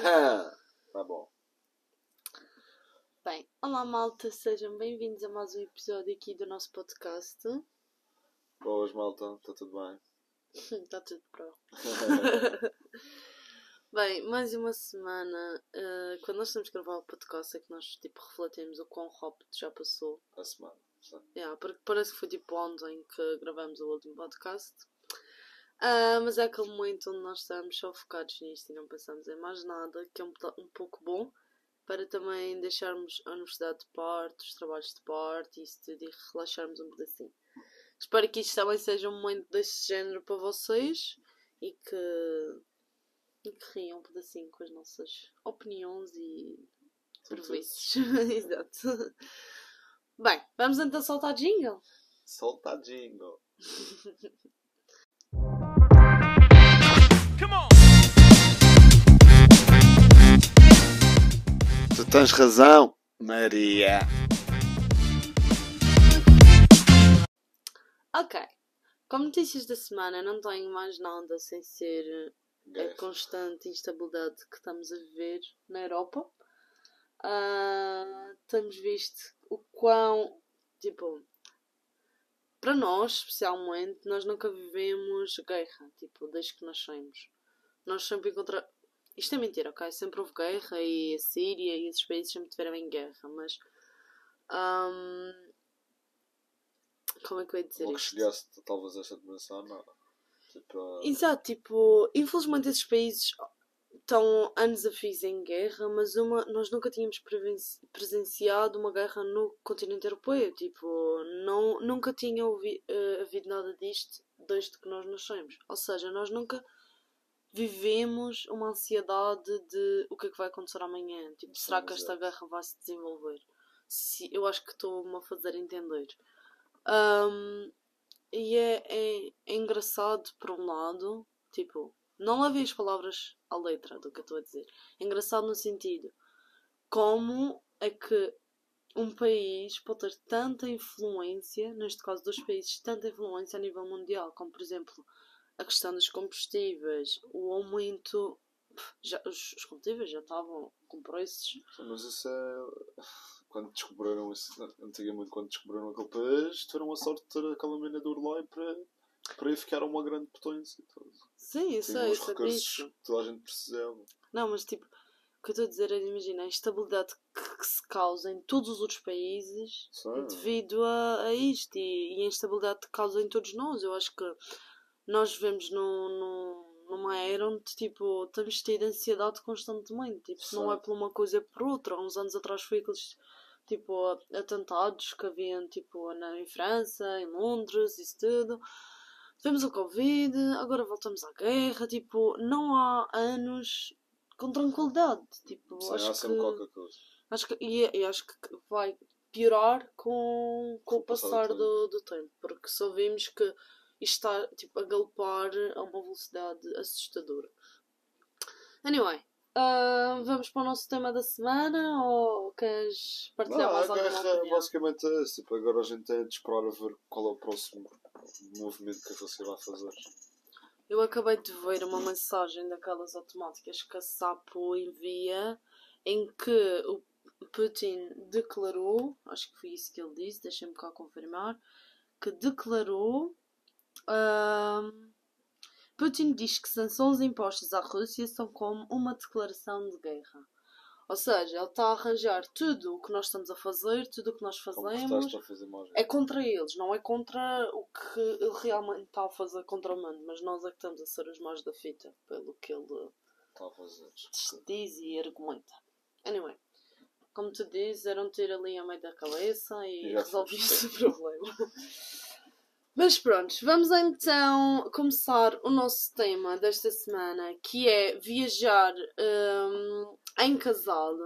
tá bom. Bem, olá malta, sejam bem-vindos a mais um episódio aqui do nosso podcast. Boas, malta, está tudo bem? Está tudo pro. Bem, mais uma semana. Uh, quando nós estamos a gravar o podcast é que nós tipo refletimos o quão rápido já passou. A semana, sim. Yeah, porque parece que foi tipo ontem que gravamos o último podcast. Uh, mas é aquele momento onde nós estamos só focados nisto e não pensamos em mais nada, que é um, um pouco bom para também deixarmos a universidade de parte, os trabalhos de parte e isso tudo e relaxarmos um pedacinho. Espero que isto também seja um momento desse género para vocês e que, e que riam um pedacinho com as nossas opiniões e prejuízos. Exato. Bem, vamos então soltar jingle? Soltar jingle. Tu tens razão, Maria. Ok. Como notícias da semana, não tenho mais nada sem ser a constante instabilidade que estamos a viver na Europa. Ah, temos visto o quão, tipo, para nós, especialmente, nós nunca vivemos guerra, tipo, desde que nascemos. Nós sempre encontramos. Isto é mentira, ok? Sempre houve guerra e a Síria e esses países sempre tiveram em guerra, mas. ahm, como é que eu ia dizer O que isto? chegaste talvez a esta dimensão, não. Tipo, Exato, tipo, infelizmente esses países estão anos a fio em guerra, mas uma, nós nunca tínhamos presenciado uma guerra no continente europeu. Tipo, não, nunca tinha ouvi, eh, havido nada disto desde que nós nascemos. Ou seja, nós nunca vivemos uma ansiedade de o que é que vai acontecer amanhã. Tipo, Sim, será que esta exato. guerra vai se desenvolver? Se, eu acho que estou-me a fazer entender. Ahm, e é, é, é engraçado, por um lado, tipo, não levei as palavras à letra do que eu estou a dizer. É engraçado no sentido como é que um país pode ter tanta influência, neste caso dos países, tanta influência a nível mundial, como por exemplo a questão dos combustíveis, o aumento. Já, os, os combustíveis já estavam com preços. Mas isso é. Quando descobriram isso, antigamente, quando descobriram aquele país, tiveram a sorte de ter aquela mina do Urlai para, para aí ficar uma grande potência. e tudo. Sim, sei recursos disso. que toda a gente precisava. Não, mas tipo, o que eu estou a dizer é, imagina, a instabilidade que, que se causa em todos os outros países Sim. devido a, a isto e, e a instabilidade que causa em todos nós. Eu acho que nós vivemos num, num- numa era onde tipo, temos tido ansiedade constantemente. Tipo, se não é por uma coisa é por outra. Há uns anos atrás foi aqueles tipo, atentados que haviam tipo, na, em França, em Londres, isso tudo. Tivemos o Covid, agora voltamos à guerra. Tipo, não há anos com tranquilidade. Tipo, Sim, acho há sempre que... qualquer coisa. Acho que, e, e acho que vai piorar com, com o passar do, do tempo, porque só vimos que está tipo, a galopar a uma velocidade assustadora. Anyway, ah, vamos para o nosso tema da semana ou queres partilhar Não, mais alguma opinião? basicamente é esse. Tipo, agora a gente tem de esperar a ver qual é o próximo movimento que a Rússia vai fazer. Eu acabei de ver uma mensagem daquelas automáticas que a Sapo envia em que o Putin declarou, acho que foi isso que ele disse, deixem-me cá confirmar, que declarou. Putin diz que sanções impostas à Rússia são como uma declaração de guerra. Ou seja, ele está a arranjar tudo o que nós estamos a fazer, tudo o que nós fazemos, a fazer é contra eles, não é contra o que ele realmente está a fazer contra o mundo, mas nós é que estamos a ser os maus da fita, pelo que ele Está a fazer. diz e argumenta. Anyway, como tu dizes, era um tiro ali a meio da cabeça e Já resolvi-se o problema. Mas pronto, vamos então começar o nosso tema desta semana, que é viajar hum, em casal.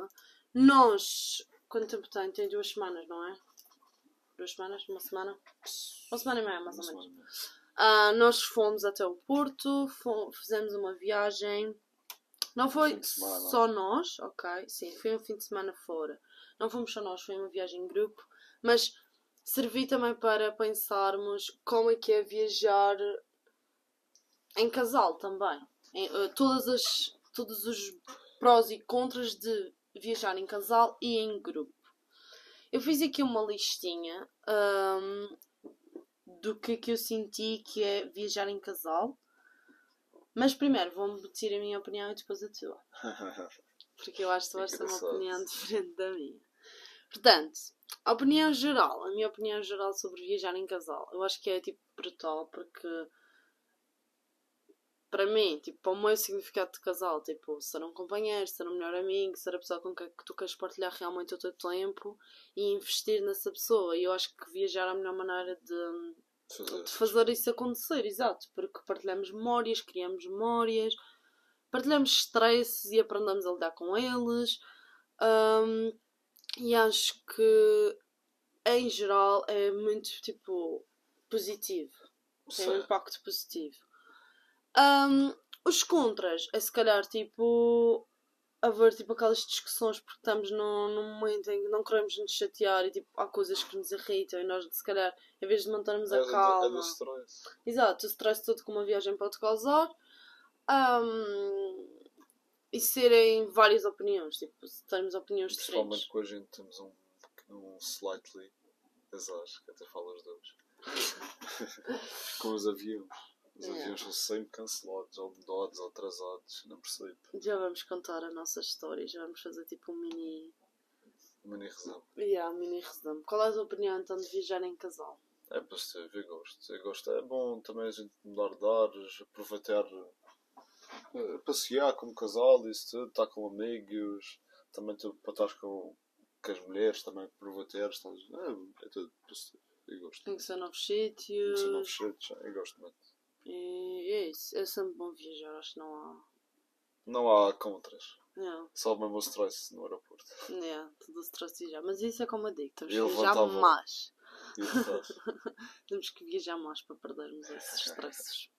Nós, quanto tempo tem? Tem duas semanas, não é? Duas semanas? Uma semana? Uma semana e meia, mais ou menos. Ah, nós fomos até o Porto, fizemos uma viagem. Não foi semana. só nós, ok? Sim, foi um fim de semana fora. Não fomos só nós, foi uma viagem em grupo. Mas servi também para pensarmos como é que é viajar em casal também. Em, eh, todas as, todos os prós e contras de viajar em casal e em grupo. Eu fiz aqui uma listinha hum, do que, que eu senti que é viajar em casal. Mas primeiro vou-me meter a minha opinião e depois a tua. Porque eu acho que tu vais ter uma opinião diferente da minha. Portanto, a opinião geral, a minha opinião geral sobre viajar em casal, eu acho que é tipo brutal porque para mim, tipo, para o meu significado de casal, tipo, ser um companheiro, ser um melhor amigo, ser a pessoa com quem que tu queres partilhar realmente o teu tempo e investir nessa pessoa. E eu acho que viajar é a melhor maneira de, Fazer. de fazer isso acontecer, exato, porque partilhamos memórias, criamos memórias, partilhamos stresses e aprendemos a lidar com eles. Hum, e acho que em geral é muito tipo positivo. Tem um impacto positivo. Hum, os contras é se calhar tipo haver tipo aquelas discussões porque estamos num, num momento em que não queremos nos chatear e tipo há coisas que nos irritam e nós se calhar em vez de mantermos É a do- é calma do stress. Exato, o stress todo que uma viagem pode causar. Ahm, e serem várias opiniões, tipo, se temos opiniões Principalmente diferentes. com a gente temos um, um slightly azar, que até fala os dois. com os aviões. Os Yeah. aviões são sempre cancelados, ou mudados, ou atrasados, não percebo. Já vamos contar a nossa história, já vamos fazer tipo um mini. Mani resumo. Yeah, um mini resumo. Qual é a tua opinião então de viajar em casal? É positivo, eu gosto. Eu gosto. É bom também a gente mudar de ares, aproveitar, passear como casal, isso tudo, estar com amigos, também tu, para estar com, com as mulheres, também aproveitar, estás, é, é tudo. Eu gosto. Conhecer novos Conhecer sítios. novos sítios, eu gosto muito. E é isso. É sempre bom viajar, acho que não há. Não há contras, Yeah, só mesmo o stress no aeroporto. yeah, tudo stress e já. Mas isso é como eu digo, temos Eu que viajar levantava- mais. O stress. Temos que viajar mais para perdermos esses stresses.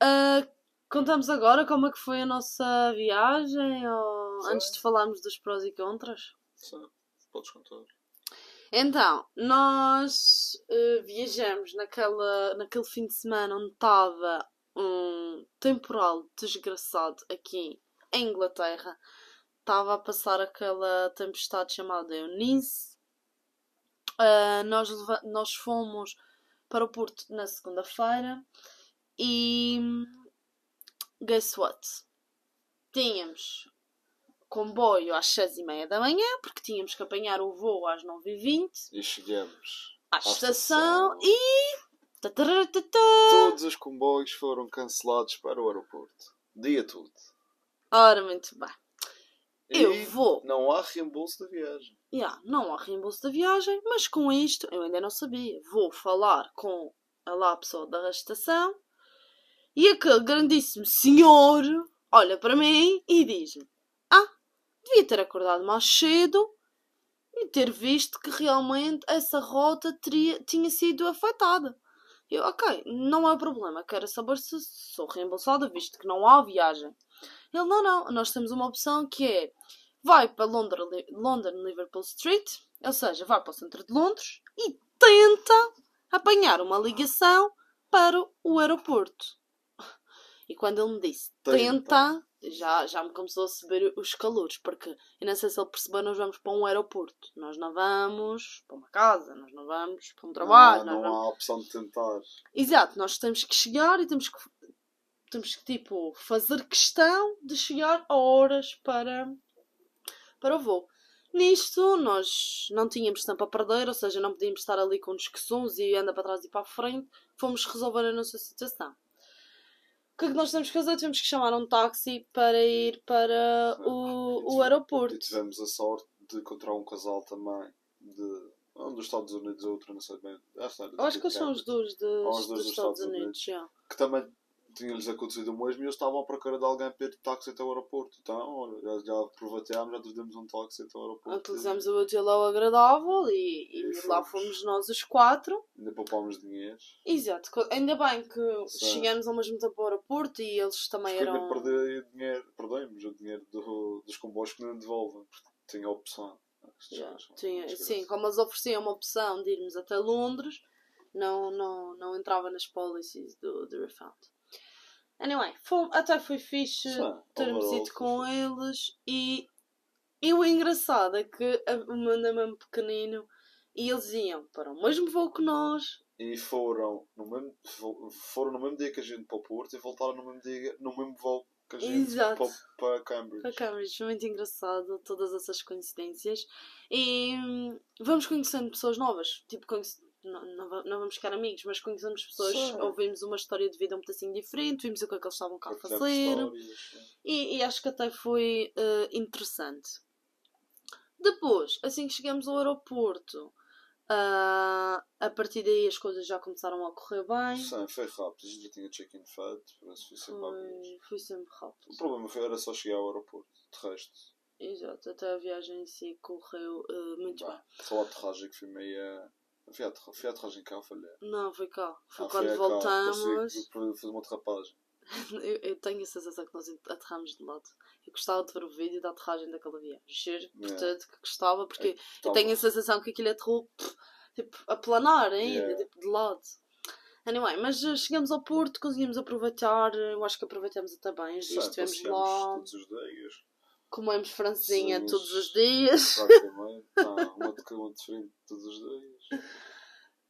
Ah, contamos agora como é que foi a nossa viagem, ou antes de falarmos dos prós e contras. Sim, podes contar. Então, nós eh, viajamos naquela, naquele fim de semana onde estava um temporal desgraçado aqui em Inglaterra. Estava a passar aquela tempestade chamada Eunice. Ah, nós, nós fomos para o Porto na segunda-feira e guess what? Tínhamos comboio às seis e meia da manhã, porque tínhamos que apanhar o voo às nove e vinte E chegamos. à À estação estação. e. Todos os comboios foram cancelados para o aeroporto. Dia todo. Ora, muito bem. Eu E vou. Não há reembolso da viagem. Yeah, não há reembolso da viagem, mas com isto eu ainda não sabia. Vou falar com a lá pessoa da estação e aquele grandíssimo senhor olha para mim e diz-me: Ah, devia ter acordado mais cedo e ter visto que realmente essa rota teria, tinha sido afetada. Eu, ok, não é problema, quero saber se sou reembolsada, visto que não há viagem. Ele, não, não, nós temos uma opção que é vai para London, London Liverpool Street, ou seja, vai para o centro de Londres e tenta apanhar uma ligação para o aeroporto. E quando ele me disse tenta, já, já me começou a subir os calores, porque eu não sei se ele percebeu, nós vamos para um aeroporto. Nós não vamos para uma casa, nós não vamos para um trabalho. não, não vamos- há opção de tentar. Exato, nós temos que chegar e temos que, temos que tipo, fazer questão de chegar a horas para, para o voo. Nisto, nós não tínhamos tempo a perder, ou seja, não podíamos estar ali com discussões e anda para trás e para a frente. Fomos resolver a nossa situação. O que é que nós temos que fazer? Temos que chamar um táxi para ir para o, o aeroporto. E tivemos a sorte de encontrar um casal também de um dos Estados Unidos, outro, não sei bem. Acho que, acho que de eles são os dois, dos, os dois dos dos Estados Estados Unidos. Unidos. já. Que também tinha-lhes acontecido o mesmo e eles estavam à procura de alguém para ir de táxi até o aeroporto. Então, olha, já, já aproveitámos, já trazemos um táxi até o aeroporto. Utilizamos o hotel ao agradável e, e E lá fomos. nós os quatro. Ainda poupámos dinheiro. Exato, ainda bem que Sim. chegamos ao mesmo tempo ao aeroporto e eles também Porque eram. ainda perder dinheiro, perdemos o dinheiro do, dos comboios que não devolvem. porque Tinha a opção. Yeah, são tinha- sim, como eles ofereciam uma opção de irmos até Londres, não, não, não entrava nas policies do, do refund. Anyway, fom- até foi fixe Sim, termos ido com foi eles e, e o engraçado é que o meu é mesmo pequenino e eles iam para o mesmo voo que nós. E foram no, mesmo, fo- foram no mesmo dia que a gente para o Porto e voltaram no mesmo dia, no mesmo voo que a gente Exato. para, para Cambridge. Para Cambridge, muito engraçado, todas essas coincidências. E hum, vamos conhecendo pessoas novas. Tipo, conhece- não, não, va- não vamos ficar amigos, mas conhecemos pessoas, Sim. ouvimos uma história de vida um pedacinho diferente, vimos o que é que eles estavam cá a fazer. E, e acho que até foi eh, interessante. Depois, assim que chegamos ao aeroporto, ah, a partir daí as coisas já começaram a correr bem. Sim, foi rápido. A gente já tinha check-in feito, por isso foi sempre rápido. Foi, foi sempre O rápido. problema foi, era só chegar ao aeroporto. De resto, Exato, até a viagem em si correu eh, muito bem. bah, só a aterragem que foi meia. Foi a, foi a aterragem cá, falhei. Não, foi cá. Foi Ah, quando voltamos. foi fazer uma derrapagem. Eu, eu tenho a sensação que nós aterramos de lado. Eu gostava de ver o vídeo da aterragem daquela viagem. Juro, portanto, que gostava, porque eu Tava- tenho a sensação que aquilo aterrou pff, tipo, a planar ainda, Yeah. tipo, de lado. Anyway, mas eh, chegamos ao Porto, conseguimos aproveitar. Eu acho que aproveitamos até bem Estivemos lá, todos os dias. comemos francesinha todos os dias. Praticamente. Uma de diferente todos os dias.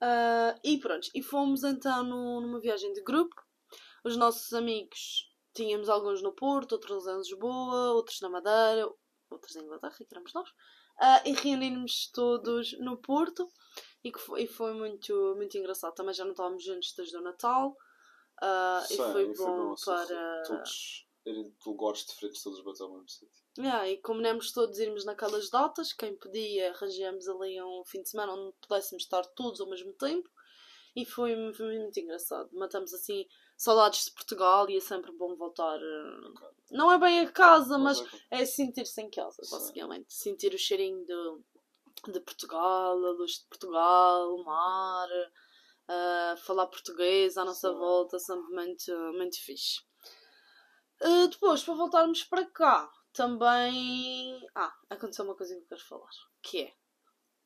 Ah, e pronto, e fomos então no- numa viagem de grupo. Os nossos amigos, tínhamos alguns no Porto, outros em Lisboa, outros na Madeira, outros em Inglaterra, que éramos nós. Ah, e reunimos todos no Porto e, foi, e foi muito, muito engraçado. Também já não estávamos juntos desde o Natal. E Sim, foi e bom assim, para. Todos irem de lugares diferentes, todos bater ao mesmo sítio. Yeah, e combinamos todos irmos naquelas datas, quem podia, arranjamos ali um fim de semana onde pudéssemos estar todos ao mesmo tempo e foi, foi muito engraçado. Matamos assim saudades de Portugal e é sempre bom voltar. eh. Não é bem a casa, mas é- é sentir-se em casa, Sim. basicamente. Sentir o cheirinho de, de Portugal, a luz de Portugal, o mar, eh, falar português à nossa Sim. volta, sempre muito, muito fixe. Eh, depois, para voltarmos para cá, também. Ah, aconteceu uma coisa que eu quero falar. Que é.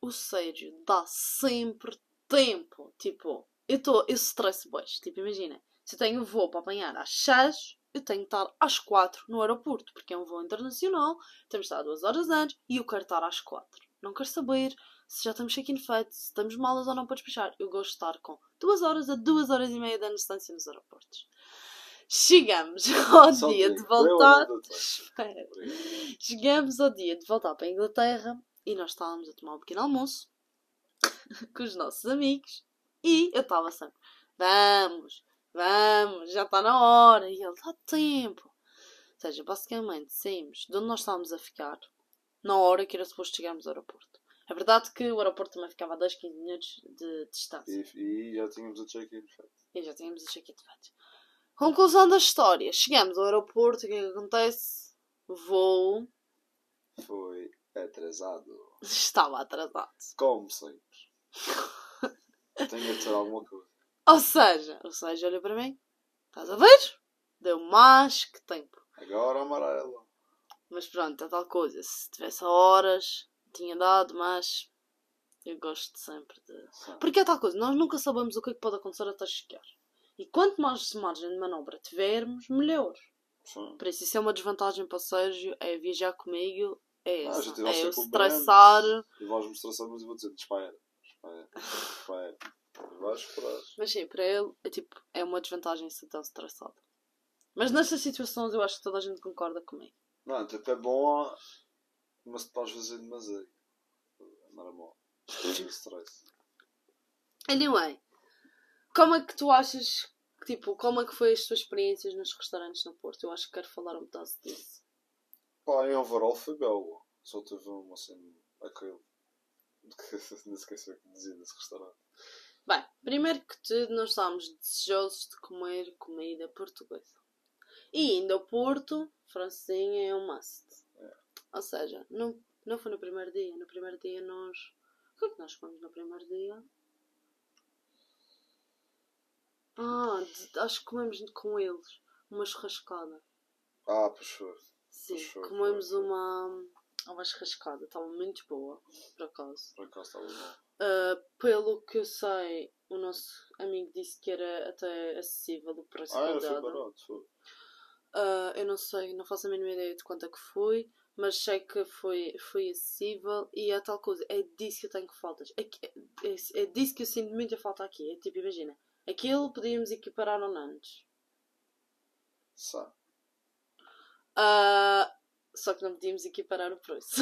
O Sérgio dá sempre tempo. Tipo, eu estou. Eu stress boys. Tipo, imagina. Se eu tenho voo para apanhar às 6, eu tenho que estar às 4 no aeroporto. Porque é um voo internacional. Temos de estar duas horas antes. E eu quero estar às 4. Não quero saber se já estamos check-in feito, se estamos malas ou não para despachar. Eu gosto de estar com duas horas a duas horas e meia de distância nos aeroportos. Chegamos ao Só dia de voltar. Chegamos ao dia de voltar para a Inglaterra e nós estávamos a tomar um pequeno almoço com os nossos amigos e eu estava sempre, vamos, vamos, já está na hora e ele dá tempo. Ou seja, basicamente saímos de onde nós estávamos a ficar na hora que era suposto chegarmos ao aeroporto. É verdade que o aeroporto também ficava a 10, 15 minutos de distância. E, e já tínhamos a check-in feito. E já tínhamos o check-in feito. Conclusão da história. Chegamos ao aeroporto, o que é que acontece? Voo Foi atrasado. estava atrasado. Como sempre. Tenho a dizer alguma coisa. Ou seja, o Sérgio olha para mim. Estás a ver? Deu mais que tempo. Agora amarelo. Mas pronto, é tal coisa. Se tivesse horas, tinha dado, mas eu gosto sempre de. Sim. Porque é tal coisa, nós nunca sabemos o que é que pode acontecer até chegar. E quanto mais margem de manobra tivermos, melhor. Sim. Por isso, isso é uma desvantagem para o Sérgio, é viajar comigo, é Ah, essa. ao é eu século estressar. E vais mostrar só, mas eu vou dizer, espera, espera. E vais esperar. Mas sim, para ele, é tipo, é uma desvantagem ser tão estressado. Mas nestas situações eu acho que toda a gente concorda comigo. Não, tipo, é bom, mas depois fazer demasiado. Não é bom. Tem stress. Anyway, como é que tu achas, que, tipo, como é que foi as tuas experiências nos restaurantes no Porto? Eu acho que quero falar um pedaço disso. Pá, em overall foi belo. Só teve uma assim, aquele. Nem esqueci o que dizia nesse restaurante. Bem, primeiro que tudo, nós estávamos desejosos de comer comida portuguesa. E indo ao Porto, francesinha é um must. É. Ou seja, não, não foi no primeiro dia. No primeiro dia nós... O que é que nós comemos no primeiro dia? Ah, de- acho que comemos com eles. Uma churrascada. Ah, pois foi. Sim, Pois foi, comemos foi, foi. uma, uma churrascada. Estava muito boa, por acaso. Por acaso estava bom. Uh, pelo que eu sei, o nosso amigo disse que era até acessível o preço Ah, era foi barato. foi. Uh, eu não sei, não faço a mínima ideia de quanto é que foi, mas sei que foi, foi acessível e é tal coisa. É disso que eu tenho faltas. É, que- é, é disso que eu sinto muita falta aqui. É tipo, imagina, aquilo podíamos equiparar ao Nantes. Sabe? Uh, só que não podíamos equiparar o preço.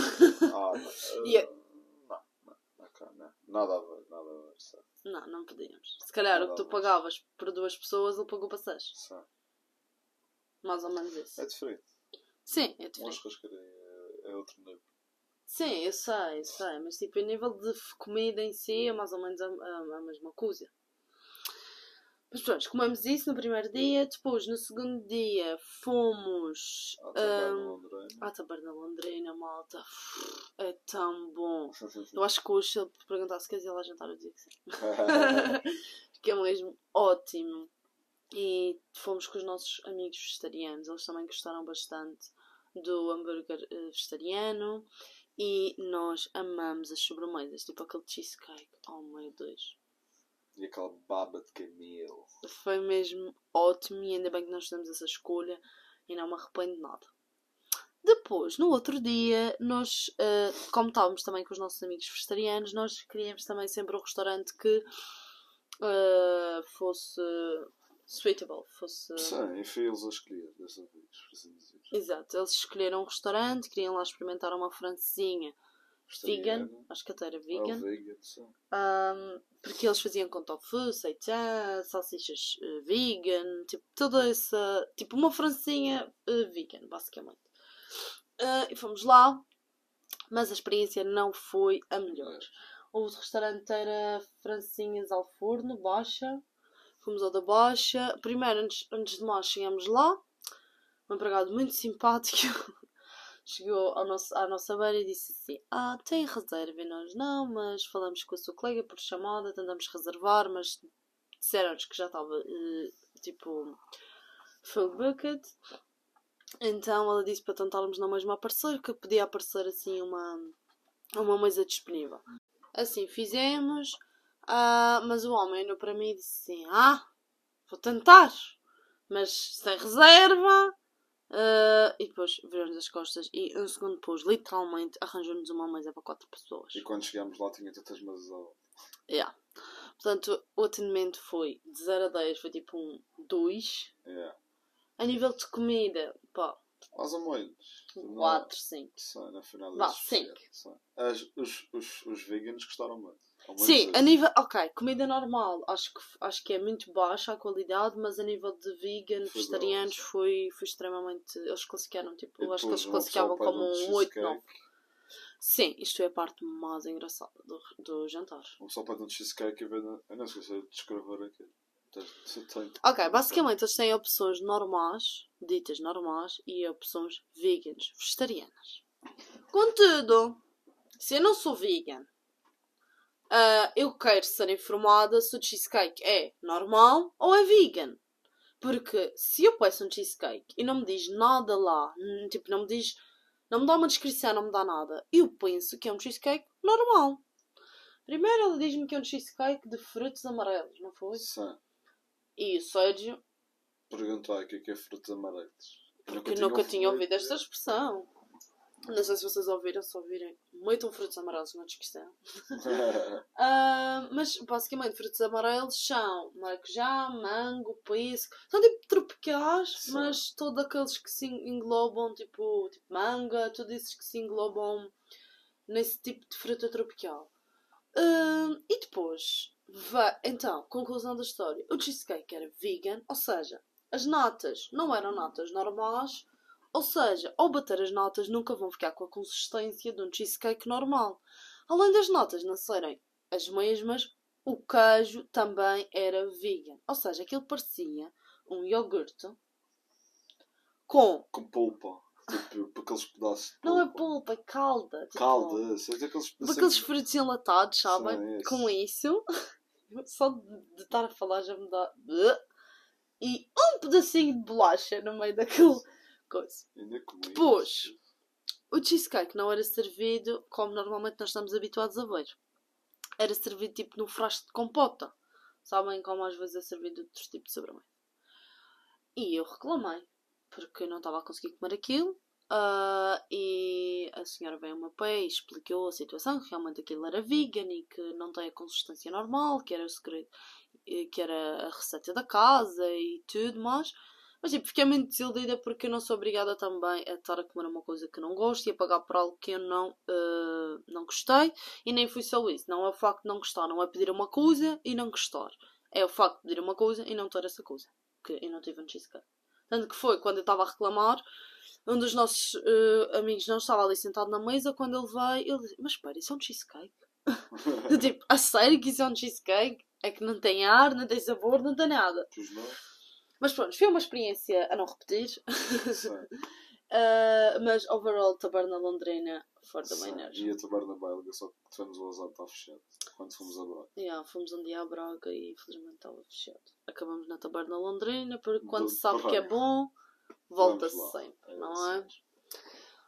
Ah, não. E é- Não, não, não, não. Nada a ver, nada a ver, sabe? não, não podíamos. Se calhar o que tu pagavas por duas pessoas, ele pagou para seis. Sabe? Mais ou menos isso. É diferente. Sim, é Uma diferente. churrascaria é, é outro nível. Sim, eu sei, eu sei, mas tipo, a nível de f- comida em si é mais ou menos a, a- a mesma coisa. Mas pronto, comemos isso no primeiro dia, depois no segundo dia fomos à Taberna Londrina, malta. É tão bom. Eu acho que hoje, se ele perguntasse se queres ir lá jantar, eu dizia que sim. que é mesmo ótimo. E fomos com os nossos amigos vegetarianos, eles também gostaram bastante do hambúrguer eh, vegetariano e nós amamos as sobremesas, tipo aquele cheesecake. Oh meu Deus! E aquela baba de camelo. Foi mesmo ótimo e ainda bem que nós fizemos essa escolha e não me arrependo de nada. Depois, no outro dia, nós, eh, como estávamos também com os nossos amigos vegetarianos, nós queríamos também sempre um restaurante que eh, fosse suitable, fosse... Sim, foi eles a escolher dessa vez, por assim dizer. Exato, eles escolheram um restaurante, queriam lá experimentar uma francesinha vegan, Vegetariano. acho que até era É o vegan. Ahm, porque eles faziam com tofu, seitan, salsichas eh, vegan, tipo, toda essa, tipo, uma francinha eh, vegan, basicamente. Ah, e fomos lá, mas a experiência não foi a melhor. O restaurante era francinhas ao forno, baixa, fomos ao da baixa. Primeiro, antes, antes de mais, chegamos lá, um empregado muito simpático chegou ao nosso, à nossa beira e disse assim: Ah, tem reserva? E nós não, mas falamos com a sua colega por chamada, tentamos reservar, mas disseram-nos que já estava eh, tipo full bucket. Então ela disse para tentarmos na mesma aparecer, que podia aparecer assim uma, uma mesa disponível. Assim fizemos, ah, mas o homem olhou para mim e disse assim: Ah, vou tentar, mas sem reserva. Ah, e depois virou-nos as costas e um segundo depois, literalmente, arranjou-nos uma mesa para quatro pessoas. E quando chegámos lá tinha tantas mesas ao... Yeah. Portanto, o atendimento foi de 0 a 10, foi tipo um 2. Yeah. A nível de comida, pá, Mais ou menos. Não- 4, 5. Sim, na final Vá, eles cinco. escolheram, sim. As- os, os, os veganos gostaram muito. Sim, a nível. Ok, comida normal, acho que, acho que é muito baixa a qualidade, mas a nível de vegan, Foi vegetarianos, bom, foi, foi extremamente. Eles classificaram, tipo, E acho que eles depois classificavam como um 8, cheesecake. 9. Sim, isto é a parte mais engraçada do, do jantar. Uma pessoa pede um cheesecake e vê... Eu não sei se descrever aqui. Tem... Ok, basicamente eles têm opções normais, ditas normais, e opções veganas, vegetarianas. Contudo, se eu não sou vegan, ah, eu quero ser informada se o cheesecake é normal ou é vegan. Porque se eu peço um cheesecake e não me diz nada lá, hum, tipo, não me diz, não me dá uma descrição, não me dá nada, eu penso que é um cheesecake normal. Primeiro ele diz-me que é um cheesecake de frutos amarelos, não foi? Sim. E o Sérgio Perguntou o que é que é frutos amarelos. Eu que nunca tinha ouvido esta expressão. Não sei se vocês ouviram, se ouvirem, metam frutos amarelos na descrição. Ah, mas basicamente, frutos amarelos são maracujá, mango, pisco. São tipo tropicais, Sim. mas todos aqueles que se englobam, tipo, tipo manga, todos esses que se englobam nesse tipo de fruta tropical. Ah, e depois, vai, então, conclusão da história: o cheesecake era vegan, ou seja, as natas não eram natas normais, ou seja, ao bater as natas nunca vão ficar com a consistência de um cheesecake normal. Além das natas não serem as mesmas, o queijo também era vegan. Ou seja, aquilo parecia um iogurte com. Com polpa. Tipo, aqueles pedaços de Não é polpa. é calda. tipo, Calda, sei aqueles pedacinhos. Daqueles frutos enlatados, sabem? Sim, esse. Com isso. Só de, estar a falar já me dá. E um pedacinho de bolacha no meio daquele coisa. Ainda comi. Depois. O cheesecake não era servido como normalmente nós estamos habituados a ver. era servido tipo num frasco de compota. Sabem como às vezes é servido outros tipos de sobremesa. E eu reclamei, porque eu não estava a conseguir comer aquilo. ah, e a senhora veio ao meu pé e explicou a situação, que realmente aquilo era vegan e que não tem a consistência normal, que era o segredo, que era a receita da casa e tudo mais. Mas tipo, fiquei muito desiludida porque eu não sou obrigada também a estar a comer uma coisa que não gosto e a pagar por algo que eu não, eh, não gostei. E nem foi só isso. Não é o facto de não gostar, não é pedir uma coisa e não gostar. É o facto de pedir uma coisa e não ter essa coisa. Que eu não tive um cheesecake. Tanto que foi quando eu estava a reclamar, um dos nossos eh, amigos não estava ali sentado na mesa. Quando ele veio, ele disse: Mas espera, isso é um cheesecake? Tipo, a sério que isso é um cheesecake? É que não tem ar, não tem sabor, não tem nada. Pois? Mas pronto, foi uma experiência a não repetir. Uh, mas overall, taberna londrina for the Sim. winners. E a taberna belga, só que tivemos o azar de estar fechado. Quando fomos a Braga. Yeah, fomos um dia a Braga e infelizmente estava fechado. Acabamos na taberna londrina porque quando Do- se sabe que é bom, volta-se sempre, É não é? assim.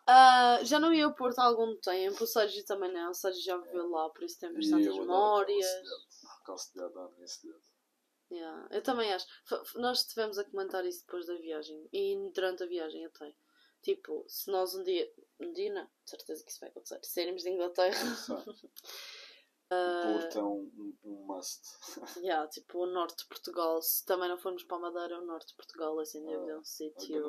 Ah, já não ia ao Porto há algum tempo, o Sérgio também não, o Sérgio já viveu lá, por isso tem bastantes memórias. À minha cidade. Yeah, eu também acho. F- Nós estivemos a comentar isso depois da viagem e durante a viagem até. Tipo, se nós um dia, um dia não, de certeza que isso vai acontecer, sairmos de Inglaterra. O Porto é um, um, um must. yeah, tipo o norte de Portugal, se também não formos para a Madeira, o norte de Portugal é sem dúvida um eu não sítio.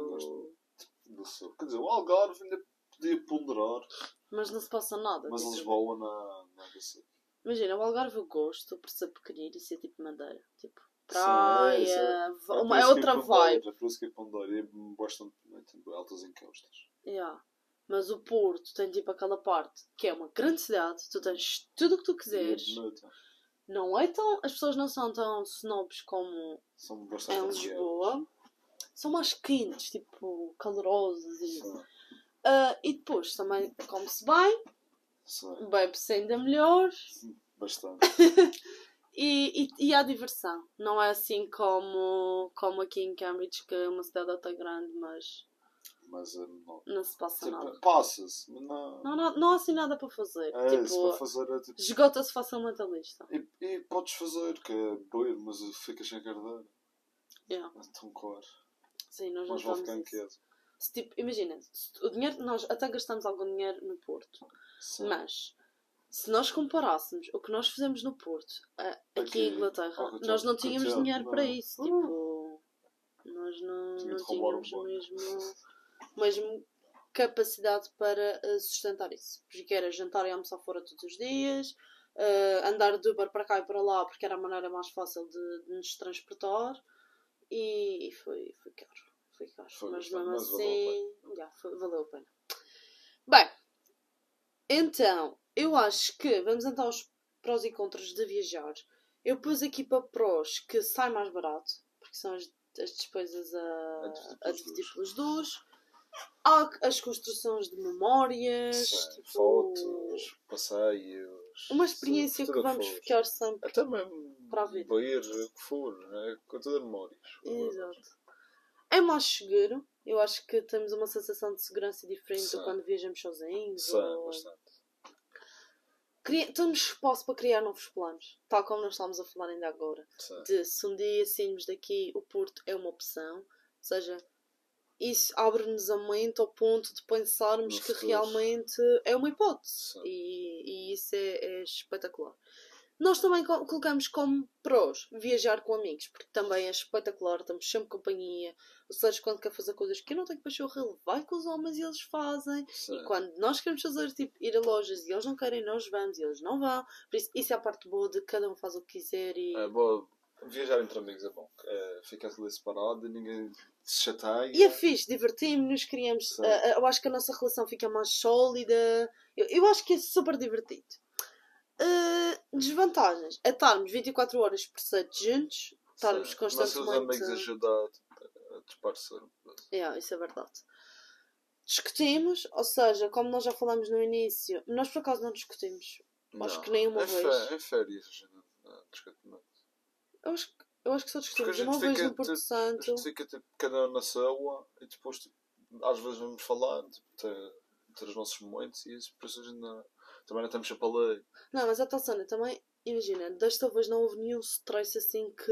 Do sul. Quer dizer, o Algarve ainda podia ponderar, Mas não se passa nada. mas tipo, Lisboa é desse. Imagina, o Algarve eu gosto por ser pequenino e ser tipo Madeira. Tipo, praia, sim. va- por uma, é outra vibe. É por isso que. E é bastante tem altas encostas. Yeah. Mas o Porto tem tipo aquela parte que é uma grande cidade, tu tens tudo o que tu quiseres. Não é tão. As pessoas não são tão snobs como São em. Lisboa. São mais quentes, tipo, calorosas e. Sim, Ah, e depois também come-se bem, sim, bebe-se ainda melhor bastante. e, e, e há diversão. Não é assim como, como aqui em Cambridge, que é uma cidade até grande, mas Mas eh, não. não se passa nada. Tipo, passa-se, mas não. Não, não, não há assim nada para fazer. É, tipo, para fazer é tipo. esgota-se facilmente a lista. E, e podes fazer, que é beber, mas ficas sem carteira. Yeah. É tão claro. Sim, nós Mas estamos ficar. Se, tipo, imagina, o dinheiro, nós até gastamos algum dinheiro no Porto, Sim. mas se nós comparássemos o que nós fizemos no Porto a- aqui, Aqui, em Inglaterra, nós não tínhamos contrário, dinheiro não. para isso. Uh. Tipo, nós não, Tinha não um tínhamos mesmo, mesmo capacidade para eh, sustentar isso. Porque era jantar e almoçar fora todos os dias, eh, andar de Uber para cá e para lá porque era a maneira mais fácil de, de nos transportar e, e foi, foi caro. Foi caro. Foi mas mesmo mas valeu a assim, já, foi- valeu a pena. Bem, então, eu acho que vamos então aos prós e contras de viajar. Eu pus aqui para prós que sai mais barato, porque são as, as despesas a, A dividir pelos dois. Há as construções de memórias, Sim, tipo, Fotos, passeios. uma experiência que vamos for. ficar sempre. Até mesmo para a vida. beber, o que for, né? com todas as memórias. Exato. É mais seguro. Eu acho que temos uma sensação de segurança diferente Sim. do quando viajamos sozinhos. Sim, ou- bastante. Cria- Temos espaço para criar novos planos, tal como nós estávamos a falar ainda agora. Sim. De se um dia sairmos daqui, o Porto é uma opção. Ou seja, isso abre-nos a mente ao ponto de pensarmos No que futuro. realmente é uma hipótese. E, e isso é, é espetacular. Nós também co- colocamos como prós viajar com amigos, porque também é espetacular, estamos sempre companhia. Ou seja, quando quer fazer coisas que eu não tenho pachorra, ele vai com os homens e eles fazem. Sim. E quando nós queremos fazer, tipo, ir a lojas e eles não querem, nós vamos e eles não vão. Por isso, isso é a parte boa de cada um faz o que quiser e. É bom, viajar entre amigos é bom. É, fica ali separado ninguém se chateia. E é fixe, divertimos-nos, criamos. Ah, eu acho que a nossa relação fica mais sólida. Eu, eu acho que é super divertido. Ah, desvantagens é estarmos 24 horas por 7 juntos, estarmos Sim. Constantemente. amigos ajudar a disparsar. Yeah, isso é verdade. Discutimos, ou seja, como nós já falamos no início, nós por acaso não discutimos. Acho que nem uma é vez. É férias, a gente não discute muito. Eu acho, que- eu acho que só a discutimos uma vez no Porto tipo, A Santo. gente fica tipo, cada um na sua e depois tipo, às vezes vamos falando, tipo, ter, ter os nossos momentos e isso, por isso a gente não, Também não sempre a lei. Não, mas a tal cena também, imagina, desta vez não houve nenhum stress assim que.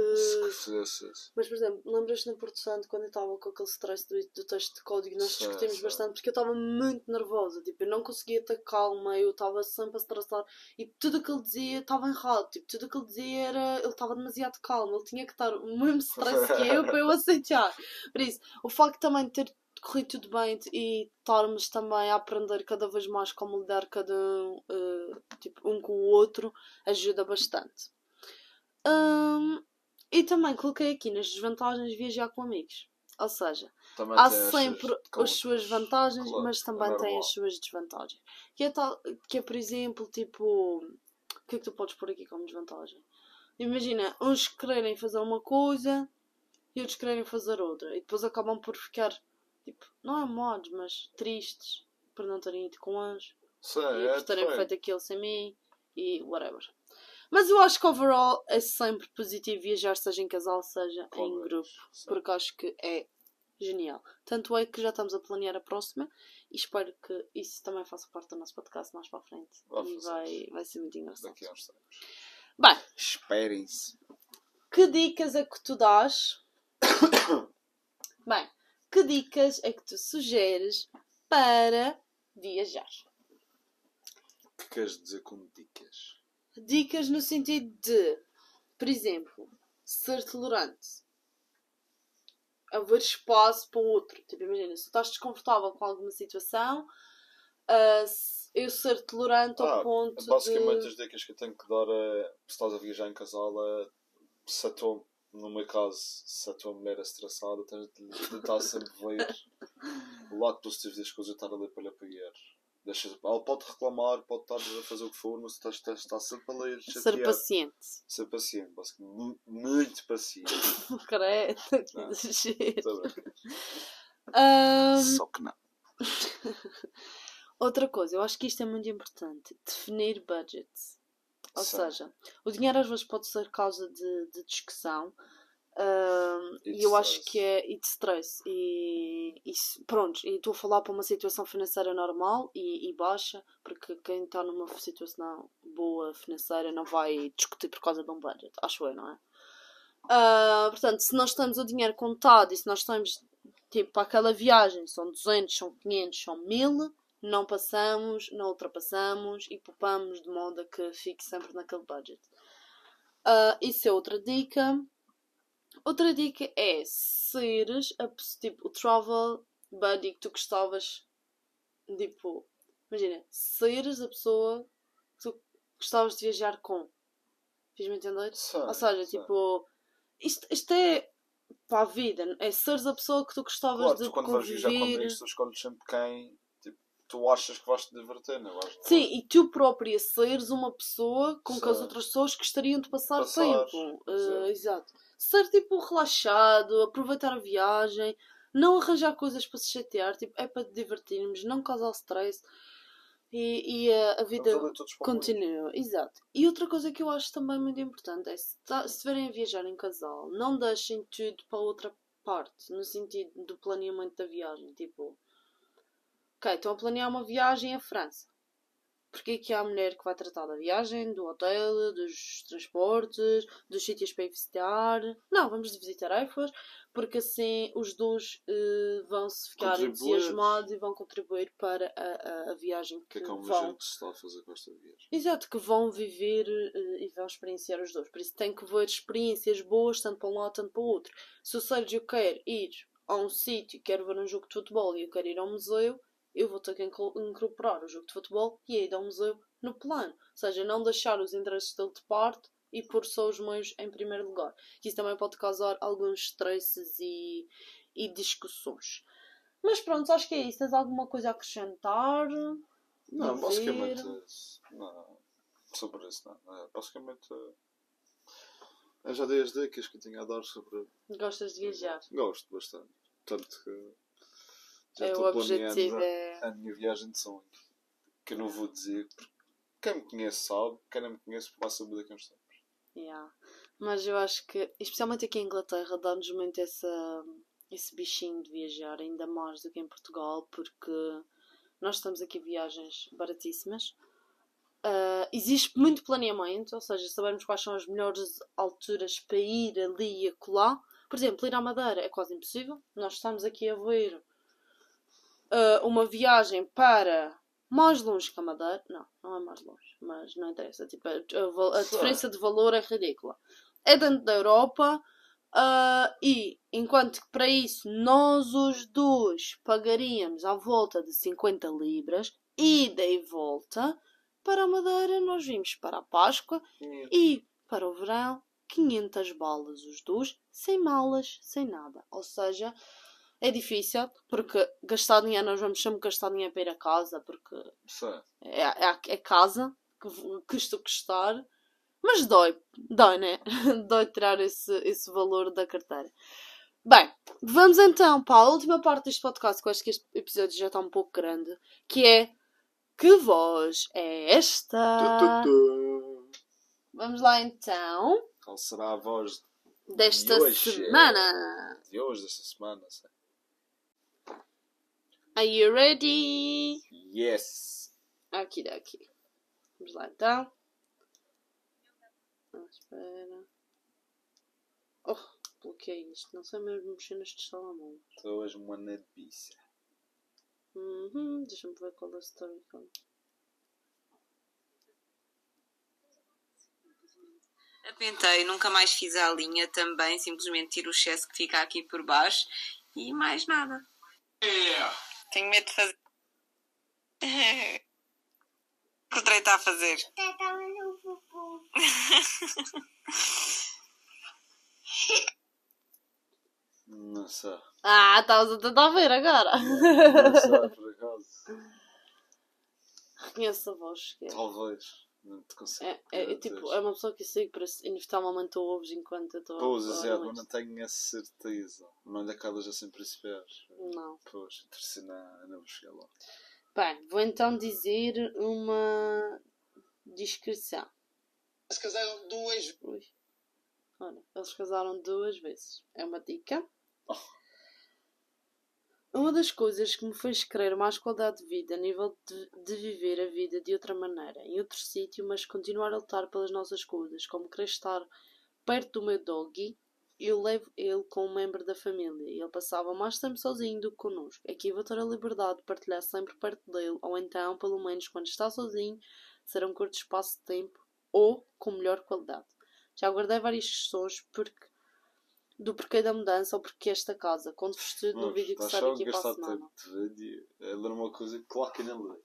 Mas, por exemplo, lembras-te no Porto Santo quando eu estava com aquele stress do, do texto de código? Nós discutimos bastante porque eu estava muito nervosa. Tipo, eu não conseguia ter calma, eu estava sempre a estressar e tudo o que ele dizia estava errado. Tipo, tudo o que ele dizia era. Ele estava demasiado calmo, ele tinha que estar o mesmo stress que eu para eu aceitar. Por isso, o facto também de ter corrido tudo bem e estarmos também a aprender cada vez mais como lidar cada um, eh, tipo, um com o outro ajuda bastante. Hum, e também coloquei aqui nas desvantagens de viajar com amigos. Ou seja, Também há tem sempre as suas vantagens, Claro, mas é também tem normal. as suas desvantagens. Que é, tal, que é, por exemplo, tipo. O que é que tu podes pôr aqui como desvantagem? Imagina, uns quererem fazer uma coisa e outros quererem fazer outra. E depois acabam por ficar, tipo, não é modos, mas tristes por não terem ido com eles Sim, e é por terem feito aquilo sem mim e whatever. Mas eu acho que overall é sempre positivo viajar, seja em casal, seja em grupo, sim. porque acho que é genial. Tanto é que já estamos a planear a próxima e espero que isso também faça parte do nosso podcast mais para a frente. Vai e vai, vai ser muito engraçado. Daqui a uns tempos. Bem, Esperem-se. que dicas é que tu dás? Bem, que dicas é que tu sugeres para viajar? O que queres dizer com dicas? Dicas no sentido de, por exemplo, ser tolerante. Haver espaço para o outro. Tipo, imagina, se tu estás desconfortável com alguma situação, se- eu ser tolerante ao Ah, ponto Basicamente, de. as dicas que eu tenho que dar é se estás a viajar em casal, é se a tua, no meu caso, se a tua mulher é estressada, tens de tentar sempre ver o lado positivo das coisas e estar ali para lhe apoiar. Deixa, ela pode reclamar, pode estar a fazer o que for, mas tu estás, estás, estás sempre a ler, Ser chatear. paciente. Ser paciente, basicamente. Muito paciente. Credo, que Não. exagero. Tá Só que não. outra coisa, eu acho que isto é muito importante. Definir budgets. Ou Sim. seja, o dinheiro às vezes pode ser causa de, de discussão. ahm, E eu acho stress. que é e de stress e, e pronto, e estou a falar para uma situação financeira normal e, e baixa, porque quem está numa situação boa financeira não vai discutir por causa de um budget, acho eu, não é? Ah, portanto, se nós temos o dinheiro contado e se nós temos tipo para aquela viagem, são 200, são 500, são 1000, não passamos, não ultrapassamos e poupamos de modo a que fique sempre naquele budget. Ah, isso é outra dica. Outra dica é seres a, tipo, o travel buddy que tu gostavas, tipo, imagina, seres a pessoa que tu gostavas de viajar com. Fiz-me entender? Sim, Ou seja, sim. tipo, isto, isto é para a vida, é seres a pessoa que tu gostavas Claro, de tu quando vais viajar com conviver. amigos, tu escolhes sempre quem tu achas que vais te divertir, não vais? Sim, e tu própria seres uma pessoa com que as Sim. outras pessoas gostariam de passar, Passar, tempo. exato. Eh, exato. Ser tipo relaxado, aproveitar a viagem, não arranjar coisas para se chatear, tipo, é para divertirmos, não causar stress e, e a, a vida continua. Exato. E outra coisa que eu acho também muito importante é se tá- se estiverem a viajar em casal, não deixem tudo para outra parte, no sentido do planeamento da viagem. Tipo, ok, estão a planear uma viagem à França. Porque é que há a mulher que vai tratar da viagem, do hotel, dos transportes, dos sítios para ir visitar? Não, vamos de visitar tarefas, porque assim os dois eh, vão se ficar entusiasmados e vão contribuir para a, a, a viagem que, que é que vão. gente está a fazer com esta viagem? Exato, que vão viver eh, e vão experienciar os dois. Por isso tem que ver experiências boas, tanto para um lado, tanto para o outro. Se o Sérgio quer ir a um sítio, quer ver um jogo de futebol e eu quero ir ao museu, eu vou ter que incorporar o jogo de futebol e a ida ao museu no plano. Ou seja, não deixar os interesses dele de parte e pôr só os meus em primeiro lugar. Que isso também pode causar alguns stresses e, e discussões. Mas pronto, acho que é isso. Tens alguma coisa a acrescentar? Não, basicamente. Não, sobre isso não. É, basicamente eu já dei as dicas que eu tinha a dar sobre. Gostas de viajar? Gosto bastante. Tanto que já É, estou planeando é. a minha viagem de sonho. Que eu não vou dizer porque quem me conhece sabe, quem não me conhece vai saber daqui a uns tempos. Yeah. Mas eu acho que, especialmente aqui em Inglaterra, dá-nos muito essa, esse bichinho de viajar, ainda mais do que em Portugal, porque nós estamos aqui viagens baratíssimas. Uh, existe muito planeamento, ou seja, sabemos quais são as melhores alturas para ir ali e acolá. Por exemplo, ir à Madeira é quase impossível. Nós estamos aqui a ver uh, uma viagem para mais longe que a Madeira. Não, não é mais longe, mas não interessa. Tipo, a, a, a diferença de valor é ridícula. É dentro da Europa uh, e enquanto que para isso nós os dois pagaríamos à volta de 50 libras, ida e volta para a Madeira, nós vimos para a Páscoa e para o verão 500 balas os dois, sem malas, sem nada. Ou seja, é difícil porque gastar dinheiro, nós vamos sempre gastar dinheiro para ir a casa porque é, é, é casa que custa custar. Mas dói, dói, né? dói tirar esse, esse valor da carteira. Bem, vamos então para a última parte deste podcast, que eu acho que este episódio já está um pouco grande, que é que voz é esta? Tu, tu, tu. Vamos lá então. Qual será a voz desta de hoje? semana? De hoje, desta semana, sei. Are you ready? Yes. Aqui daqui. Vamos lá então. Ah, espera. Oh, bloqueei isto. Não sei mesmo mexer nestes telemóveis. Estou hoje uma nabiça. Uhum, Deixa-me ver qual é a story. Apentei, nunca mais fiz a linha também, simplesmente tiro o excesso que fica aqui por baixo e mais nada. Yeah. Tenho medo de fazer. o que o Trey está a fazer? Está a um popô. Não sei. Ah, estavas a tentar ver agora. Não sei, por acaso. Reconheço a voz. Que é. Talvez. Não te consigo. É, é, é tipo, é uma pessoa que eu sei que parece, inevitavelmente ouves enquanto eu estou a Pois, é, mas não tenho a certeza. Não lhe acabas assim principais. Não. Pois, terceira não vou chegar lá. Bem, vou então dizer uma descrição. Eles casaram duas Ui. Olha, eles casaram duas vezes. É uma dica. Oh. Uma das coisas que me fez querer mais qualidade de vida a nível de, de viver a vida de outra maneira, em outro sítio, mas continuar a lutar pelas nossas coisas, como querer estar perto do meu doggy, eu levo ele como membro da família e ele passava mais tempo sozinho do que connosco. Aqui vou ter a liberdade de partilhar sempre perto dele, ou então, pelo menos quando está sozinho, será um curto espaço de tempo ou com melhor qualidade. Já guardei várias questões porque do porquê da mudança ou porquê esta casa. Quando vos no vídeo que sai aqui para a semana. É ler uma coisa que claro que não lê.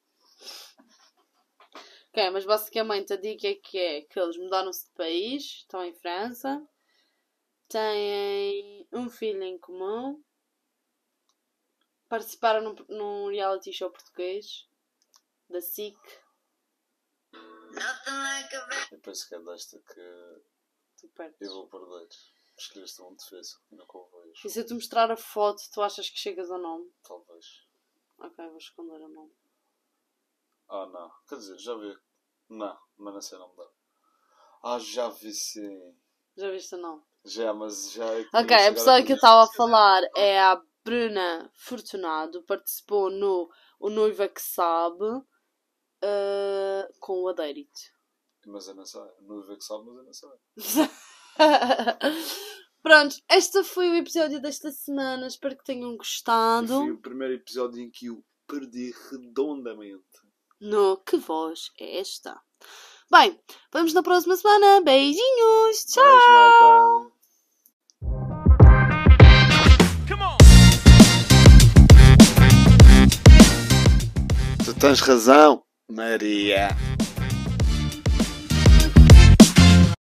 Ok, mas basicamente a dica é que é que eles mudaram-se de país, estão em França, têm um filho em comum, participaram num, num reality show português da SIC. Eu penso que é desta que eu vou perder. Escreveste muito difícil, nunca o vejo. E se eu te mostrar a foto, tu achas que chegas ao nome? Talvez. Ok, vou esconder o nome. Ah, não. Quer dizer, já vi. Não, mas não sei o nome dela. Ah, já vi sim. Já viste o nome? Já, mas já. É ok, a pessoa que eu estava a falar é a Bruna Fortunado. Participou no O Noiva que Sabe uh, com o Adérito. Mas eu não sei. Noiva que Sabe, mas eu não sei. Pronto, este foi o episódio desta semana. Espero que tenham gostado. Foi o primeiro episódio em que eu perdi redondamente. No que voz é esta? Bem, vamos na próxima semana. Beijinhos. Tchau. Tu tens razão, Maria.